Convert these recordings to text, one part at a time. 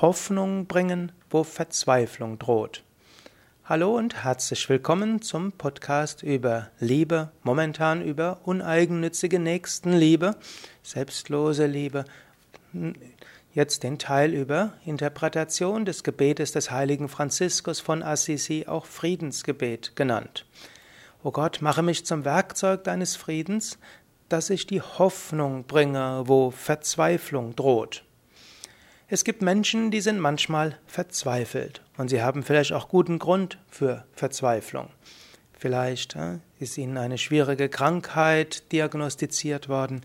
Hoffnung bringen, wo Verzweiflung droht. Hallo und herzlich willkommen zum Podcast über Liebe, momentan über uneigennützige Nächstenliebe, selbstlose Liebe. Jetzt den Teil über Interpretation des Gebetes des heiligen Franziskus von Assisi, auch Friedensgebet genannt. O Gott, mache mich zum Werkzeug deines Friedens, dass ich die Hoffnung bringe, wo Verzweiflung droht. Es gibt Menschen, die sind manchmal verzweifelt. Und sie haben vielleicht auch guten Grund für Verzweiflung. Vielleicht ist ihnen eine schwierige Krankheit diagnostiziert worden,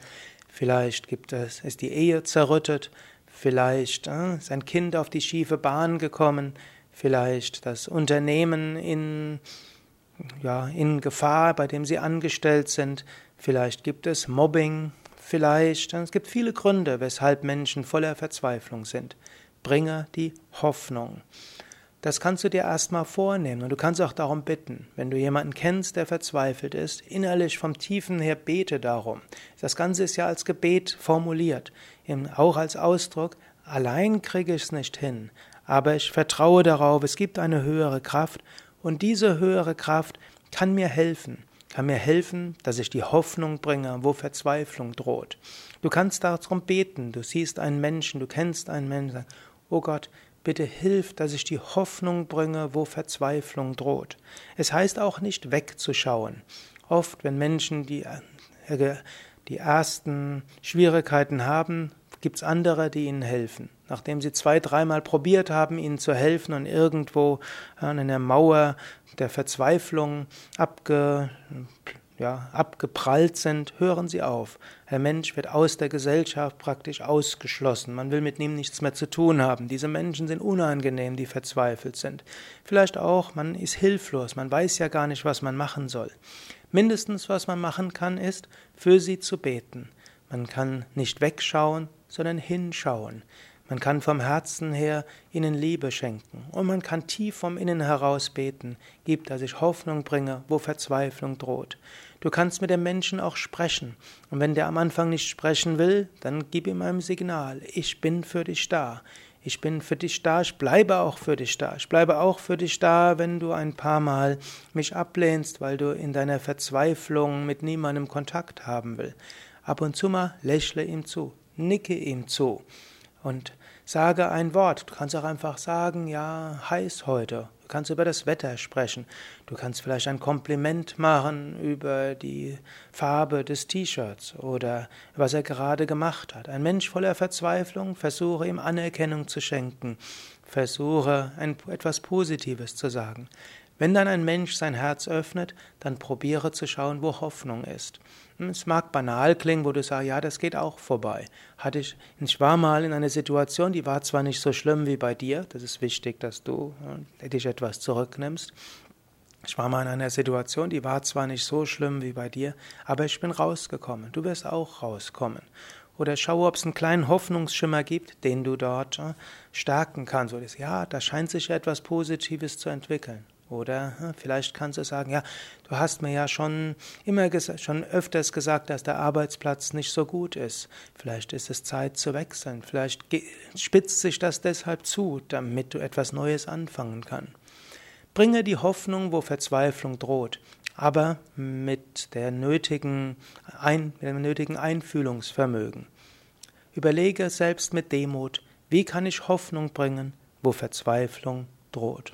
vielleicht gibt es, ist die Ehe zerrüttet, vielleicht ist ein Kind auf die schiefe Bahn gekommen, vielleicht das Unternehmen in ja, in Gefahr, bei dem sie angestellt sind. Vielleicht gibt es Mobbing, vielleicht. Es gibt viele Gründe, weshalb Menschen voller Verzweiflung sind. Bringe die Hoffnung. Das kannst du dir erstmal vornehmen und du kannst auch darum bitten. Wenn du jemanden kennst, der verzweifelt ist, innerlich vom Tiefen her bete darum. Das Ganze ist ja als Gebet formuliert, auch als Ausdruck, allein kriege ich es nicht hin, aber ich vertraue darauf, es gibt eine höhere Kraft und diese höhere Kraft kann mir helfen, kann mir helfen, dass ich die Hoffnung bringe, wo Verzweiflung droht. Du kannst darum beten, du siehst einen Menschen, du kennst einen Menschen, oh Gott, bitte hilf, dass ich die Hoffnung bringe, wo Verzweiflung droht. Es heißt auch nicht wegzuschauen. Oft, wenn Menschen die, äh, die ersten Schwierigkeiten haben, gibt es andere, die ihnen helfen. Nachdem sie zwei, dreimal probiert haben, ihnen zu helfen und irgendwo an der Mauer der Verzweiflung abge, ja, abgeprallt sind, hören sie auf. Der Mensch wird aus der Gesellschaft praktisch ausgeschlossen. Man will mit ihm nichts mehr zu tun haben. Diese Menschen sind unangenehm, die verzweifelt sind. Vielleicht auch, man ist hilflos, man weiß ja gar nicht, was man machen soll. Mindestens, was man machen kann, ist, für sie zu beten. Man kann nicht wegschauen, sondern hinschauen. Man kann vom Herzen her ihnen Liebe schenken und man kann tief vom Innen heraus beten, gib, dass ich Hoffnung bringe, wo Verzweiflung droht. Du kannst mit dem Menschen auch sprechen und wenn der am Anfang nicht sprechen will, dann gib ihm ein Signal, ich bin für dich da. Ich bin für dich da, ich bleibe auch für dich da. Ich bleibe auch für dich da, wenn du ein paar Mal mich ablehnst, weil du in deiner Verzweiflung mit niemandem Kontakt haben will. Ab und zu mal lächle ihm zu, nicke ihm zu und sage ein Wort. Du kannst auch einfach sagen, ja, heiß heute. Du kannst über das Wetter sprechen. Du kannst vielleicht ein Kompliment machen über die Farbe des T-Shirts oder was er gerade gemacht hat. Ein Mensch voller Verzweiflung, versuche ihm Anerkennung zu schenken. Versuche ein, etwas Positives zu sagen. Wenn dann ein Mensch sein Herz öffnet, dann probiere zu schauen, wo Hoffnung ist. Hm, es mag banal klingen, wo du sagst, ja, das geht auch vorbei. Hatte ich, ich war mal in einer Situation, die war zwar nicht so schlimm wie bei dir, das ist wichtig, dass du äh, dich etwas zurücknimmst. Ich war mal in einer Situation, die war zwar nicht so schlimm wie bei dir, aber ich bin rausgekommen. Du wirst auch rauskommen. Oder schaue, ob es einen kleinen Hoffnungsschimmer gibt, den du dort äh, stärken kannst. Oder ja, da scheint sich etwas Positives zu entwickeln. Oder hm, vielleicht kannst du sagen, ja, du hast mir ja schon immer schon öfters gesagt, dass der Arbeitsplatz nicht so gut ist. Vielleicht ist es Zeit zu wechseln. Vielleicht spitzt sich das deshalb zu, damit du etwas Neues anfangen kannst. Bringe die Hoffnung, wo Verzweiflung droht, aber mit, der nötigen Ein, mit dem nötigen Einfühlungsvermögen. Überlege selbst mit Demut, wie kann ich Hoffnung bringen, wo Verzweiflung droht.